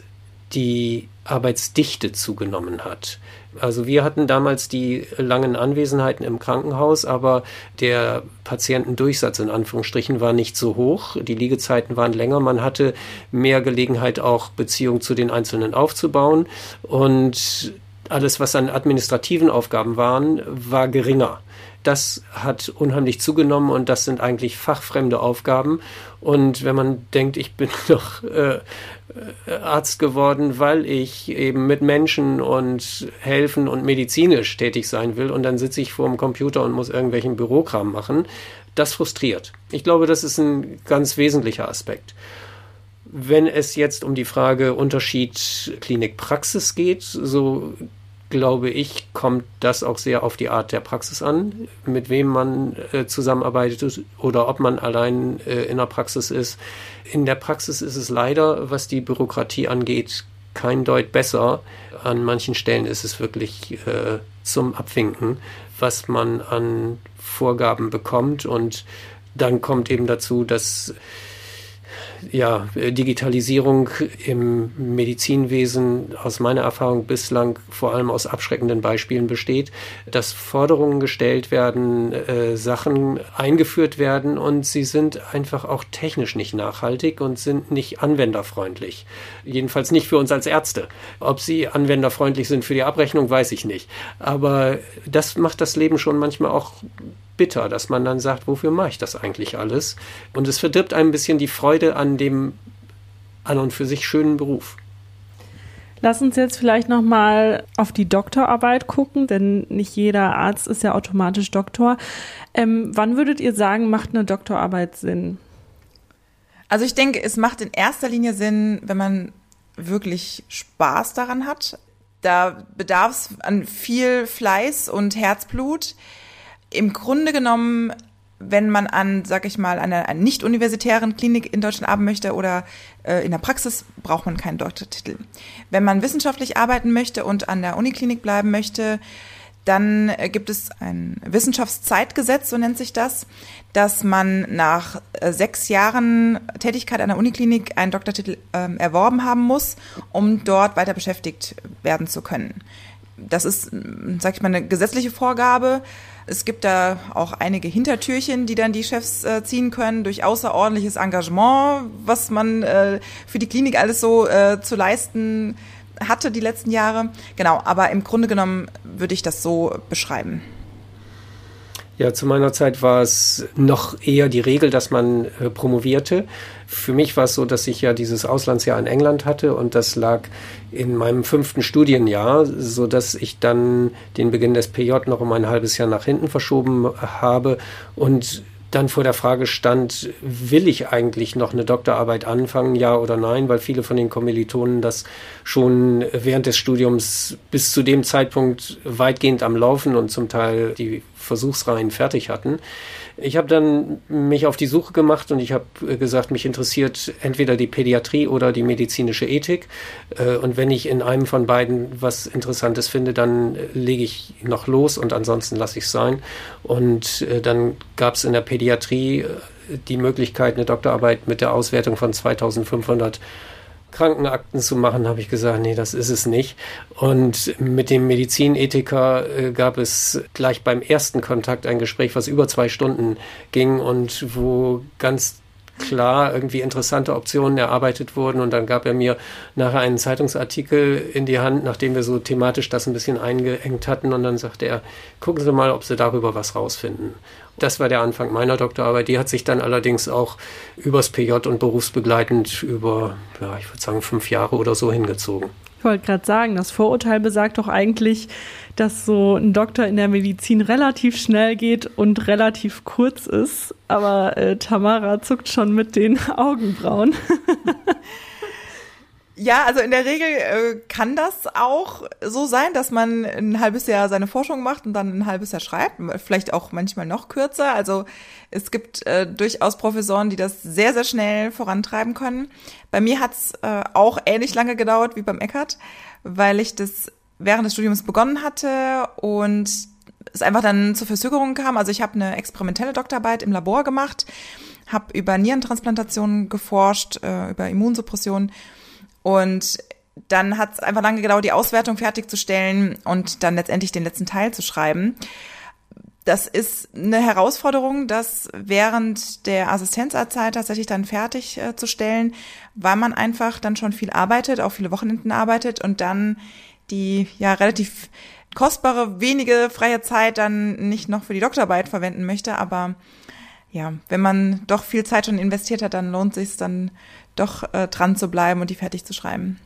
die Arbeitsdichte zugenommen hat. Also wir hatten damals die langen Anwesenheiten im Krankenhaus, aber der Patientendurchsatz in Anführungsstrichen war nicht so hoch. Die Liegezeiten waren länger. Man hatte mehr Gelegenheit, auch Beziehungen zu den Einzelnen aufzubauen. Und alles, was an administrativen Aufgaben waren, war geringer. Das hat unheimlich zugenommen und das sind eigentlich fachfremde Aufgaben. Und wenn man denkt, ich bin doch äh, Arzt geworden, weil ich eben mit Menschen und helfen und medizinisch tätig sein will und dann sitze ich vor dem Computer und muss irgendwelchen Bürokram machen, das frustriert. Ich glaube, das ist ein ganz wesentlicher Aspekt. Wenn es jetzt um die Frage Unterschied Klinik-Praxis geht, so glaube ich, kommt das auch sehr auf die Art der Praxis an, mit wem man äh, zusammenarbeitet oder ob man allein äh, in der Praxis ist. In der Praxis ist es leider, was die Bürokratie angeht, kein Deut besser. An manchen Stellen ist es wirklich äh, zum Abwinken, was man an Vorgaben bekommt. Und dann kommt eben dazu, dass ja, Digitalisierung im Medizinwesen aus meiner Erfahrung bislang vor allem aus abschreckenden Beispielen besteht, dass Forderungen gestellt werden, äh, Sachen eingeführt werden und sie sind einfach auch technisch nicht nachhaltig und sind nicht anwenderfreundlich. Jedenfalls nicht für uns als Ärzte. Ob sie anwenderfreundlich sind für die Abrechnung, weiß ich nicht. Aber das macht das Leben schon manchmal auch bitter, dass man dann sagt, wofür mache ich das eigentlich alles? Und es verdirbt ein bisschen die Freude an dem an und für sich schönen Beruf. Lass uns jetzt vielleicht noch mal auf die Doktorarbeit gucken, denn nicht jeder Arzt ist ja automatisch Doktor. Ähm, wann würdet ihr sagen, macht eine Doktorarbeit Sinn? Also ich denke, es macht in erster Linie Sinn, wenn man wirklich Spaß daran hat. Da bedarf es an viel Fleiß und Herzblut im Grunde genommen, wenn man an, sag ich mal, einer, einer nicht-universitären Klinik in Deutschland arbeiten möchte oder äh, in der Praxis, braucht man keinen Doktortitel. Wenn man wissenschaftlich arbeiten möchte und an der Uniklinik bleiben möchte, dann äh, gibt es ein Wissenschaftszeitgesetz, so nennt sich das, dass man nach äh, sechs Jahren Tätigkeit an der Uniklinik einen Doktortitel äh, erworben haben muss, um dort weiter beschäftigt werden zu können. Das ist, sag ich mal, eine gesetzliche Vorgabe. Es gibt da auch einige Hintertürchen, die dann die Chefs äh, ziehen können durch außerordentliches Engagement, was man äh, für die Klinik alles so äh, zu leisten hatte die letzten Jahre. Genau, aber im Grunde genommen würde ich das so beschreiben. Ja, zu meiner Zeit war es noch eher die Regel, dass man äh, promovierte. Für mich war es so, dass ich ja dieses Auslandsjahr in England hatte und das lag in meinem fünften Studienjahr, so dass ich dann den Beginn des PJ noch um ein halbes Jahr nach hinten verschoben habe und dann vor der Frage stand, will ich eigentlich noch eine Doktorarbeit anfangen, ja oder nein, weil viele von den Kommilitonen das schon während des Studiums bis zu dem Zeitpunkt weitgehend am Laufen und zum Teil die Versuchsreihen fertig hatten. Ich habe dann mich auf die Suche gemacht und ich habe gesagt, mich interessiert entweder die Pädiatrie oder die medizinische Ethik. Äh, und wenn ich in einem von beiden was Interessantes finde, dann lege ich noch los und ansonsten lasse ich es sein. Und äh, dann gab es in der Pädiatrie äh, die Möglichkeit, eine Doktorarbeit mit der Auswertung von 2500 Krankenakten zu machen, habe ich gesagt, nee, das ist es nicht. Und mit dem Medizinethiker äh, gab es gleich beim ersten Kontakt ein Gespräch, was über zwei Stunden ging und wo ganz klar irgendwie interessante Optionen erarbeitet wurden. Und dann gab er mir nachher einen Zeitungsartikel in die Hand, nachdem wir so thematisch das ein bisschen eingeengt hatten. Und dann sagte er, gucken Sie mal, ob Sie darüber was rausfinden. Das war der Anfang meiner Doktorarbeit. Die hat sich dann allerdings auch übers PJ und berufsbegleitend über, ja, ich würde sagen, fünf Jahre oder so hingezogen. Ich wollte gerade sagen, das Vorurteil besagt doch eigentlich, dass so ein Doktor in der Medizin relativ schnell geht und relativ kurz ist. Aber äh, Tamara zuckt schon mit den Augenbrauen. Ja, also in der Regel äh, kann das auch so sein, dass man ein halbes Jahr seine Forschung macht und dann ein halbes Jahr schreibt, vielleicht auch manchmal noch kürzer. Also es gibt äh, durchaus Professoren, die das sehr, sehr schnell vorantreiben können. Bei mir hat's äh, auch ähnlich lange gedauert wie beim Eckert, weil ich das während des Studiums begonnen hatte und es einfach dann zu Verzögerungen kam. Also ich habe eine experimentelle Doktorarbeit im Labor gemacht, habe über Nierentransplantationen geforscht, äh, über Immunsuppression und dann hat es einfach lange gedauert, die Auswertung fertigzustellen und dann letztendlich den letzten Teil zu schreiben. Das ist eine Herausforderung, das während der Assistenzarztzeit tatsächlich dann fertigzustellen, äh, weil man einfach dann schon viel arbeitet, auch viele Wochenenden arbeitet und dann die ja relativ kostbare, wenige freie Zeit dann nicht noch für die Doktorarbeit verwenden möchte. Aber ja, wenn man doch viel Zeit schon investiert hat, dann lohnt sich dann doch äh, dran zu bleiben und die fertig zu schreiben.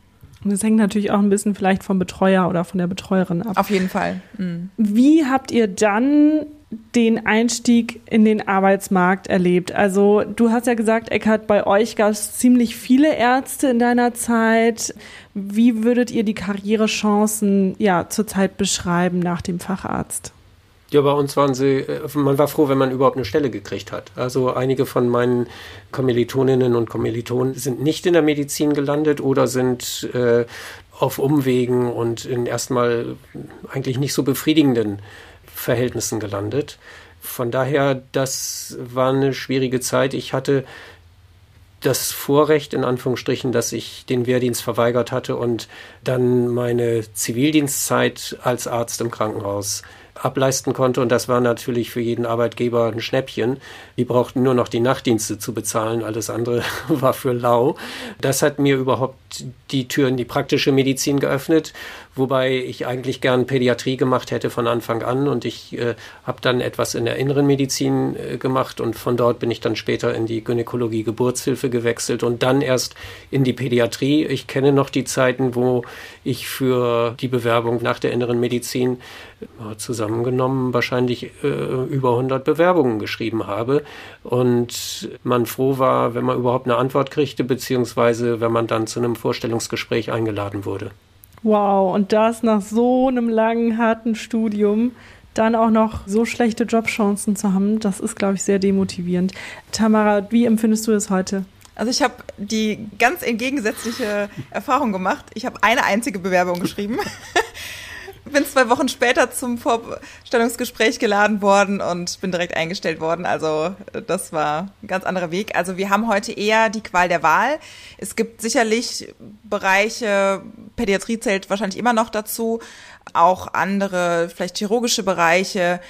Und das hängt natürlich auch ein bisschen vielleicht vom Betreuer oder von der Betreuerin ab. Auf jeden Fall. Mhm. Wie habt ihr dann den Einstieg in den Arbeitsmarkt erlebt? Also du hast ja gesagt, Eckhard, bei euch gab es ziemlich viele Ärzte in deiner Zeit. Wie würdet ihr die Karrierechancen ja zurzeit beschreiben nach dem Facharzt? Ja, bei uns waren sie, äh, man war froh, wenn man überhaupt eine Stelle gekriegt hat. Also einige von meinen Kommilitoninnen und Kommilitonen sind nicht in der Medizin gelandet oder sind äh, auf Umwegen und in erstmal eigentlich nicht so befriedigenden Verhältnissen gelandet. Von daher, das war eine schwierige Zeit. Ich hatte das Vorrecht, in Anführungsstrichen, dass ich den Wehrdienst verweigert hatte und dann meine Zivildienstzeit als Arzt im Krankenhaus ableisten konnte. Und das war natürlich für jeden Arbeitgeber ein Schnäppchen. Die brauchten nur noch die Nachtdienste zu bezahlen. Alles andere war für lau. Das hat mir überhaupt die Tür in die praktische Medizin geöffnet, wobei ich eigentlich gern Pädiatrie gemacht hätte von Anfang an. Und ich äh, habe dann etwas in der inneren Medizin äh, gemacht und von dort bin ich dann später in die Gynäkologie Geburtshilfe gewechselt und dann erst in die Pädiatrie. Ich kenne noch die Zeiten, wo ich für die Bewerbung nach der inneren Medizin äh, zusammengenommen wahrscheinlich äh, über 100 Bewerbungen geschrieben habe und man froh war, wenn man überhaupt eine Antwort kriegte, beziehungsweise wenn man dann zu einem Vorstellungsgespräch eingeladen wurde. Wow, und das nach so einem langen, harten Studium dann auch noch so schlechte Jobchancen zu haben, das ist, glaube ich, sehr demotivierend. Tamara, wie empfindest du es heute? Also ich habe die ganz entgegensätzliche Erfahrung gemacht. Ich habe eine einzige Bewerbung geschrieben. bin zwei Wochen später zum Vorstellungsgespräch geladen worden und bin direkt eingestellt worden. Also das war ein ganz anderer Weg. Also wir haben heute eher die Qual der Wahl. Es gibt sicherlich Bereiche, Pädiatrie zählt wahrscheinlich immer noch dazu, auch andere, vielleicht chirurgische Bereiche,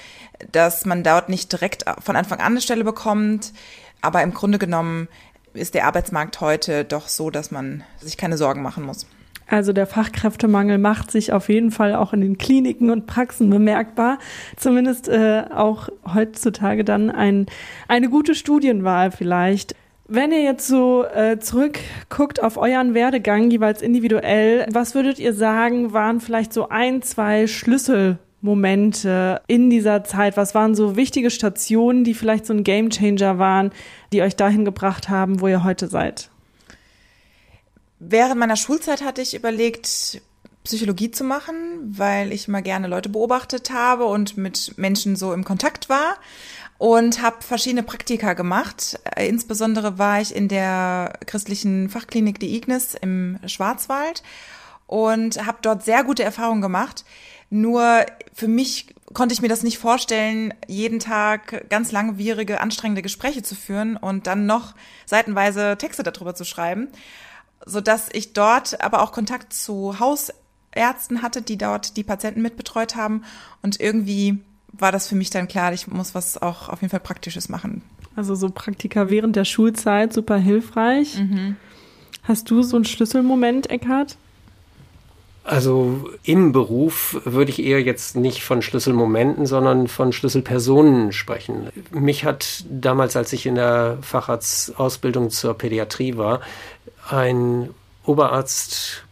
dass man dort nicht direkt von Anfang an eine Stelle bekommt. Aber im Grunde genommen ist der Arbeitsmarkt heute doch so, dass man sich keine Sorgen machen muss. Also der Fachkräftemangel macht sich auf jeden Fall auch in den Kliniken und Praxen bemerkbar. Zumindest äh, auch heutzutage dann ein, eine gute Studienwahl vielleicht. Wenn ihr jetzt so äh, zurückguckt auf euren Werdegang, jeweils individuell, was würdet ihr sagen, waren vielleicht so ein, zwei Schlüsselmomente in dieser Zeit? Was waren so wichtige Stationen, die vielleicht so ein Gamechanger waren, die euch dahin gebracht haben, wo ihr heute seid? Während meiner Schulzeit hatte ich überlegt, Psychologie zu machen, weil ich mal gerne Leute beobachtet habe und mit Menschen so im Kontakt war und habe verschiedene Praktika gemacht. Äh, insbesondere war ich in der christlichen Fachklinik Die Ignis im Schwarzwald und habe dort sehr gute Erfahrungen gemacht. Nur für mich konnte ich mir das nicht vorstellen, jeden Tag ganz langwierige, anstrengende Gespräche zu führen und dann noch seitenweise Texte darüber zu schreiben so dass ich dort aber auch Kontakt zu Hausärzten hatte, die dort die Patienten mitbetreut haben und irgendwie war das für mich dann klar, ich muss was auch auf jeden Fall Praktisches machen. Also so Praktika während der Schulzeit, super hilfreich. Mhm. Hast du so einen Schlüsselmoment, Eckhard? Also im Beruf würde ich eher jetzt nicht von Schlüsselmomenten, sondern von Schlüsselpersonen sprechen. Mich hat damals, als ich in der Facharztausbildung zur Pädiatrie war, ein Oberarzt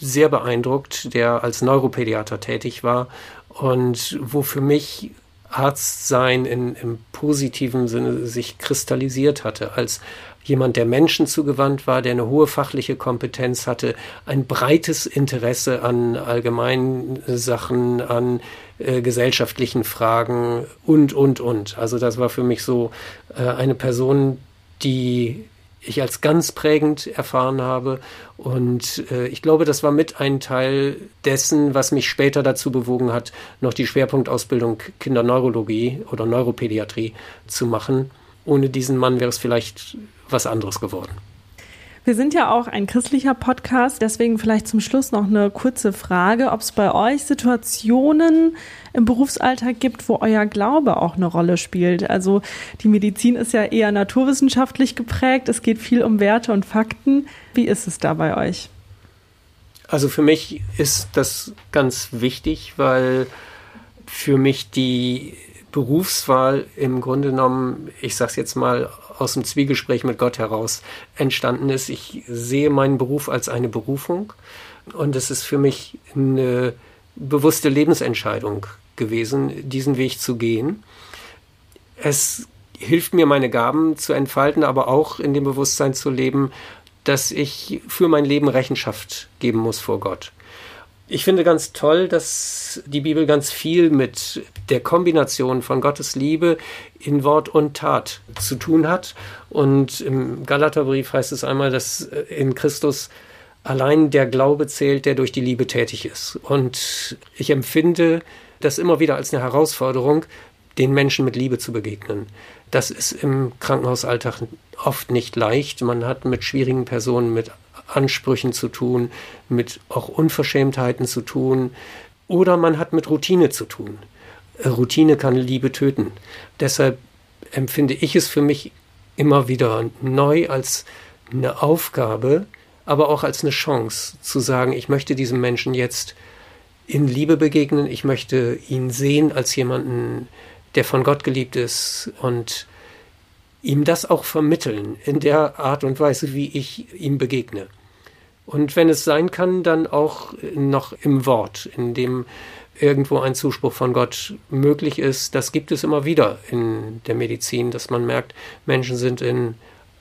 sehr beeindruckt, der als Neuropädiater tätig war und wo für mich Arztsein in, im positiven Sinne sich kristallisiert hatte, als jemand, der Menschen zugewandt war, der eine hohe fachliche Kompetenz hatte, ein breites Interesse an allgemeinen Sachen, an äh, gesellschaftlichen Fragen und, und, und. Also das war für mich so äh, eine Person, die ich als ganz prägend erfahren habe. Und äh, ich glaube, das war mit ein Teil dessen, was mich später dazu bewogen hat, noch die Schwerpunktausbildung Kinderneurologie oder Neuropädiatrie zu machen. Ohne diesen Mann wäre es vielleicht was anderes geworden. Wir sind ja auch ein christlicher Podcast, deswegen vielleicht zum Schluss noch eine kurze Frage, ob es bei euch Situationen im Berufsalltag gibt, wo euer Glaube auch eine Rolle spielt. Also die Medizin ist ja eher naturwissenschaftlich geprägt, es geht viel um Werte und Fakten. Wie ist es da bei euch? Also für mich ist das ganz wichtig, weil für mich die Berufswahl im Grunde genommen, ich sage es jetzt mal, aus dem Zwiegespräch mit Gott heraus entstanden ist. Ich sehe meinen Beruf als eine Berufung und es ist für mich eine bewusste Lebensentscheidung gewesen, diesen Weg zu gehen. Es hilft mir, meine Gaben zu entfalten, aber auch in dem Bewusstsein zu leben, dass ich für mein Leben Rechenschaft geben muss vor Gott. Ich finde ganz toll, dass die Bibel ganz viel mit der Kombination von Gottes Liebe in Wort und Tat zu tun hat. Und im Galaterbrief heißt es einmal, dass in Christus allein der Glaube zählt, der durch die Liebe tätig ist. Und ich empfinde das immer wieder als eine Herausforderung, den Menschen mit Liebe zu begegnen. Das ist im Krankenhausalltag oft nicht leicht. Man hat mit schwierigen Personen, mit Ansprüchen zu tun, mit auch Unverschämtheiten zu tun oder man hat mit Routine zu tun. Äh, Routine kann Liebe töten. Deshalb empfinde ich es für mich immer wieder neu als eine Aufgabe, aber auch als eine Chance zu sagen, ich möchte diesem Menschen jetzt in Liebe begegnen, ich möchte ihn sehen als jemanden, der von Gott geliebt ist und ihm das auch vermitteln in der Art und Weise, wie ich ihm begegne. Und wenn es sein kann, dann auch noch im Wort, in dem irgendwo ein Zuspruch von Gott möglich ist. Das gibt es immer wieder in der Medizin, dass man merkt, Menschen sind in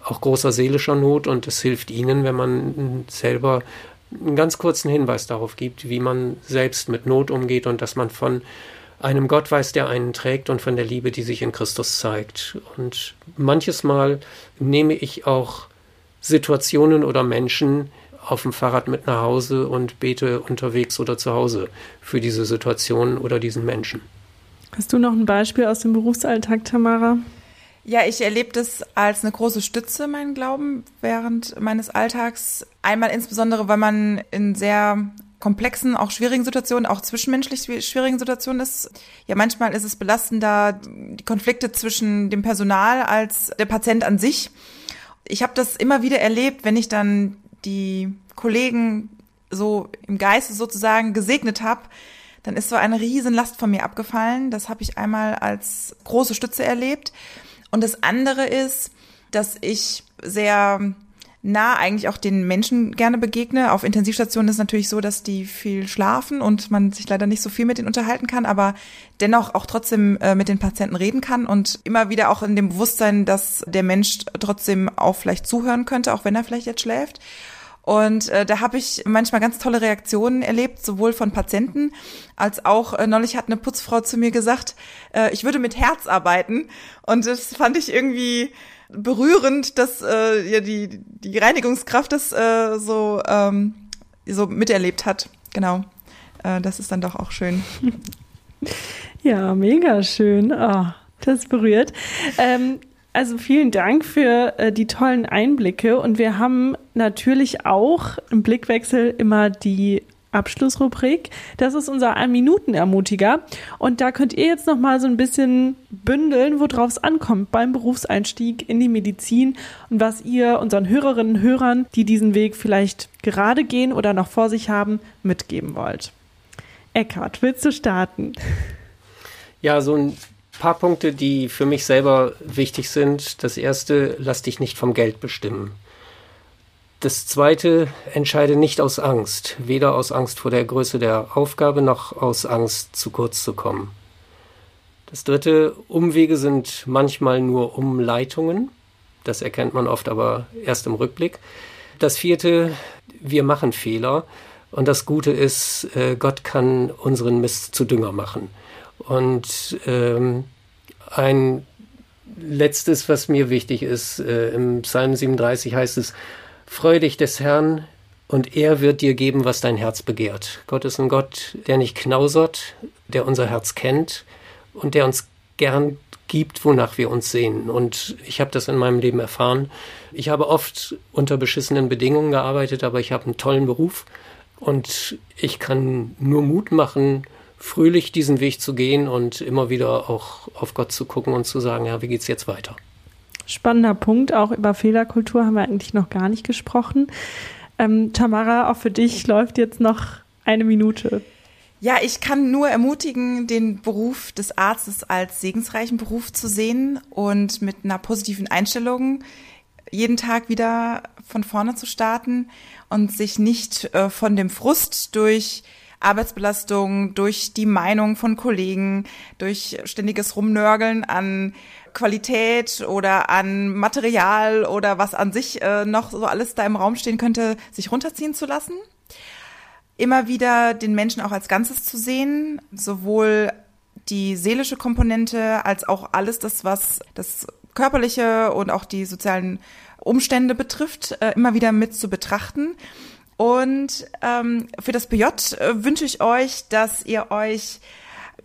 auch großer seelischer Not und es hilft ihnen, wenn man selber einen ganz kurzen Hinweis darauf gibt, wie man selbst mit Not umgeht und dass man von einem Gott weiß, der einen trägt und von der Liebe, die sich in Christus zeigt. Und manches Mal nehme ich auch Situationen oder Menschen, auf dem Fahrrad mit nach Hause und bete unterwegs oder zu Hause für diese Situation oder diesen Menschen. Hast du noch ein Beispiel aus dem Berufsalltag, Tamara? Ja, ich erlebe das als eine große Stütze, mein Glauben, während meines Alltags. Einmal insbesondere, weil man in sehr komplexen, auch schwierigen Situationen, auch zwischenmenschlich schwierigen Situationen ist. Ja, manchmal ist es belastender, die Konflikte zwischen dem Personal als der Patient an sich. Ich habe das immer wieder erlebt, wenn ich dann die Kollegen so im Geiste sozusagen gesegnet habe, dann ist so eine riesen Last von mir abgefallen. Das habe ich einmal als große Stütze erlebt. Und das andere ist, dass ich sehr nah eigentlich auch den Menschen gerne begegne. Auf Intensivstationen ist natürlich so, dass die viel schlafen und man sich leider nicht so viel mit denen unterhalten kann, aber dennoch auch trotzdem äh, mit den Patienten reden kann und immer wieder auch in dem Bewusstsein, dass der Mensch trotzdem auch vielleicht zuhören könnte, auch wenn er vielleicht jetzt schläft. Und äh, da habe ich manchmal ganz tolle Reaktionen erlebt, sowohl von Patienten als auch äh, neulich hat eine Putzfrau zu mir gesagt, äh, ich würde mit Herz arbeiten. Und das fand ich irgendwie berührend, dass äh, ja die die Reinigungskraft das äh, so ähm, so miterlebt hat. Genau, äh, das ist dann doch auch schön. Ja, mega schön. Oh, das berührt. Ähm, also vielen Dank für äh, die tollen Einblicke und wir haben natürlich auch im Blickwechsel immer die Abschlussrubrik. Das ist unser Ein-Minuten-Ermutiger. Und da könnt ihr jetzt noch mal so ein bisschen bündeln, worauf es ankommt beim Berufseinstieg in die Medizin und was ihr unseren Hörerinnen und Hörern, die diesen Weg vielleicht gerade gehen oder noch vor sich haben, mitgeben wollt. Eckhard, willst du starten? Ja, so ein paar Punkte, die für mich selber wichtig sind. Das erste, lass dich nicht vom Geld bestimmen. Das zweite, entscheide nicht aus Angst, weder aus Angst vor der Größe der Aufgabe noch aus Angst, zu kurz zu kommen. Das dritte, Umwege sind manchmal nur Umleitungen. Das erkennt man oft aber erst im Rückblick. Das vierte, wir machen Fehler. Und das Gute ist, äh, Gott kann unseren Mist zu Dünger machen. Und ähm, ein letztes, was mir wichtig ist, äh, im Psalm 37 heißt es, Freu dich des Herrn und er wird dir geben, was dein Herz begehrt. Gott ist ein Gott, der nicht knausert, der unser Herz kennt und der uns gern gibt, wonach wir uns sehen. Und ich habe das in meinem Leben erfahren. Ich habe oft unter beschissenen Bedingungen gearbeitet, aber ich habe einen tollen Beruf und ich kann nur Mut machen, fröhlich diesen Weg zu gehen und immer wieder auch auf Gott zu gucken und zu sagen, ja, wie geht's jetzt weiter? Spannender Punkt, auch über Fehlerkultur haben wir eigentlich noch gar nicht gesprochen. Ähm, Tamara, auch für dich läuft jetzt noch eine Minute. Ja, ich kann nur ermutigen, den Beruf des Arztes als segensreichen Beruf zu sehen und mit einer positiven Einstellung jeden Tag wieder von vorne zu starten und sich nicht äh, von dem Frust durch Arbeitsbelastung, durch die Meinung von Kollegen, durch ständiges Rumnörgeln an Qualität oder an Material oder was an sich äh, noch so alles da im Raum stehen könnte, sich runterziehen zu lassen. Immer wieder den Menschen auch als Ganzes zu sehen, sowohl die seelische Komponente als auch alles das, was das körperliche und auch die sozialen Umstände betrifft, äh, immer wieder mit zu betrachten. Und ähm, für das BJ äh, wünsche ich euch, dass ihr euch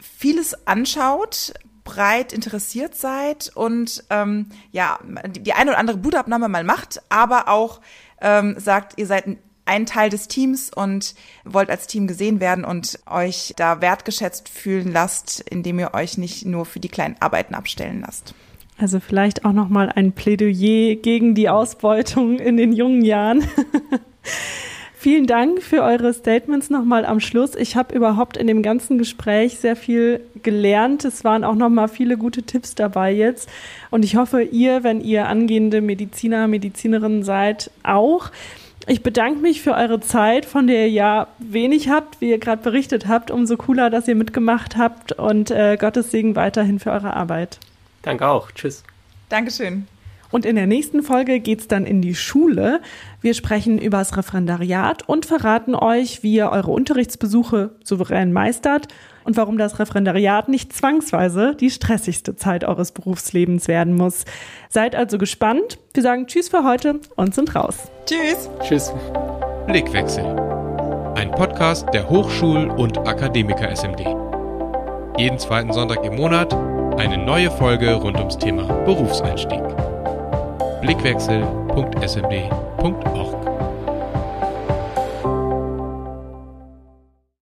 vieles anschaut, breit interessiert seid und ähm, ja, die, eine oder andere Blutabnahme mal macht, aber auch ähm, sagt, ihr seid ein, ein Teil des Teams und wollt als Team gesehen werden und euch da wertgeschätzt fühlen lasst, indem ihr euch nicht nur für die kleinen Arbeiten abstellen lasst. Also vielleicht auch noch mal ein Plädoyer gegen die Ausbeutung in den jungen Jahren. Vielen Dank für eure Statements nochmal am Schluss. Ich habe überhaupt in dem ganzen Gespräch sehr viel gelernt. Es waren auch nochmal viele gute Tipps dabei jetzt. Und ich hoffe, ihr, wenn ihr angehende Mediziner, Medizinerinnen seid, auch. Ich bedanke mich für eure Zeit, von der ihr ja wenig habt, wie ihr gerade berichtet habt. Umso cooler, dass ihr mitgemacht habt und äh, Gottes Segen weiterhin für eure Arbeit. Danke auch. Tschüss. Dankeschön. Und in der nächsten Folge geht's dann in die Schule. Wir sprechen über das Referendariat und verraten euch, wie ihr eure Unterrichtsbesuche souverän meistert und warum das Referendariat nicht zwangsweise die stressigste Zeit eures Berufslebens werden muss. Seid also gespannt. Wir sagen Tschüss für heute und sind raus. Tschüss. Tschüss. Blickwechsel. Ein Podcast der Hochschul- und Akademiker SMD. Jeden zweiten Sonntag im Monat eine neue Folge rund ums Thema Berufseinstieg blickwechsel.smd.org.